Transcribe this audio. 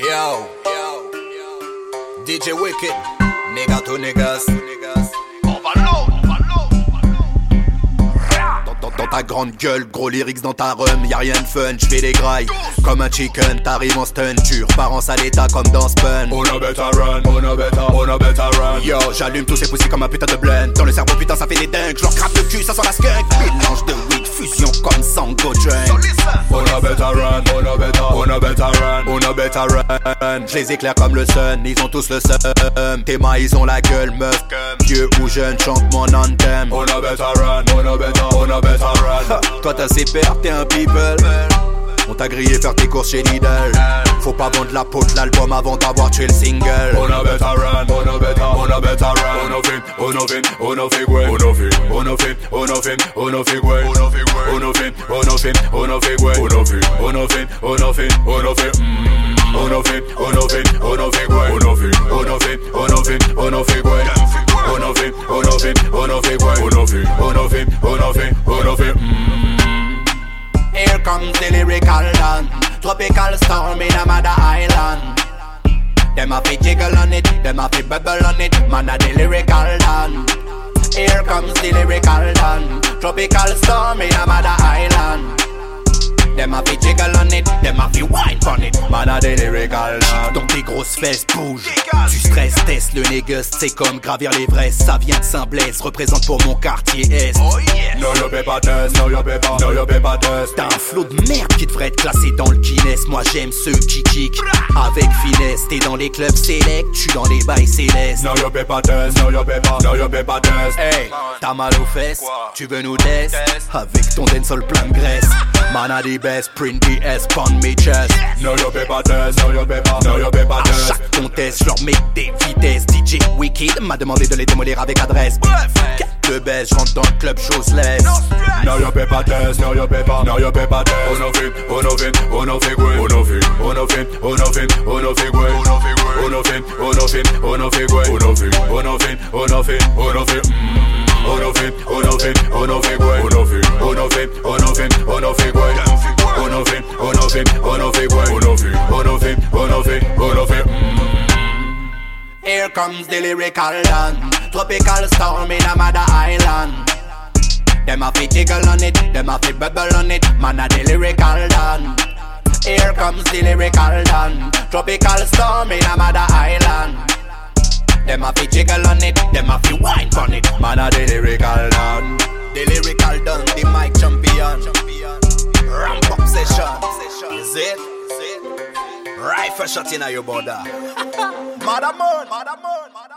Yo, DJ Wicked, nigga to niggas. On va l'eau, on va l'eau, on va l'eau. Dans, dans- dans ta grande gueule, gros lyrics dans ta rhum, y'a rien de fun, j'fais des grailles. Comme un chicken, t'arrives en stun, tu repars en sale état comme dans Spun. On a better run, on a better, on a better run. Yo, j'allume tous ces poussies comme un putain de blunt. Dans le cerveau, putain, ça fait des dingues. J'leur crape le cul, ça sent la skunk. Mélange de fusion comme Sango listen. On a better run, on a better, on a better run. On a better run. J'les éclaire comme le sun, ils ont tous le seum. Tes mains, ils ont la gueule, meuf. Vieux ou jeune, chante mon anthem. On a better run, on a better, on a better run. Toi, t'as ses pères, t'es un people. On t'a grillé faire tes courses chez Lidl. Faut pas vendre la peau de l'album avant d'avoir tué le single. On a better run, on a better, on a better run. On a fin, on a fin, on a fait quoi? On a fin, on a fin, on a fin, on a fait quoi? On a fait? On a fin, on a fin, on a fait quoi? On a fin, on a fin, on a fait, on a fait. mm. On a fait, on a fait, on a fait quoi? On a fait, on a fait, on a fait, on a fait quoi? On a fait, on a fait, on a fait quoi? On a fait, on a fait, on a fait, on a fait. mm. Here comes the lyrical don. Tropical storm in a mother island. Them a fi jiggle on it, them a fi bubble on it. Man a the lyrical don. Here comes the lyrical don. Tropical storm in a mother island. Them a fi jiggle on it, them a fi wine on it. Lyrical done. Dans tes grosses fesses bouge. Tu stresses, test le négus, c'est comme gravir les vrais. Ça vient de Saint-Blaise, représente pour mon quartier Est. Oh yeah. No you paper test, no paper, no test. T'as un flot de merde qui devrait être classé dans le Guinness. Moi j'aime ceux qui kick avec finesse. T'es dans les clubs select, tu dans les bails célestes. No you paper test, no you paper, no test. Hey, t'as mal aux fesses, Quoi? tu veux nous test. Avec ton dancehall plein de graisse. Man a the best, print the S, pound me chest. No you paper test, no you paper, no paper À test. chaque contest, j'leur mets des vitesses. DJ Wicked m'a demandé de les démolir avec adresse. Bref. De baisse, j'rentre dans le club, chose laisse. No stress. No you paper test, no you paper, no you paper test. Quoi? On a fait, on a fait, on a fait, on a fait quoi? On a fait quoi? On a fait, on a fait, on a fait quoi? On a fait, on a fait, on a fait, on a fait. mm. On a fait, on a fait, on a fait quoi? On a fait, on a fait, on a fait, on a fait quoi? On a fait, on a fait, on a fait quoi? On a fait, on a fait, on a fait, on a fait. mm. Here comes the lyrical don. Tropical storm in a mother island. Them a fi jiggle on it, them a fi bubble on it. Man a the lyrical don. Here comes the lyrical don. Tropical storm in a mother island. Them a fi jiggle on it, them a fi wine on it. Man a the lyrical don. The lyrical don, the mic champion. Champion, Ramp up session. Is it? Rifle shot in your border. Madamon, madamon, madamon.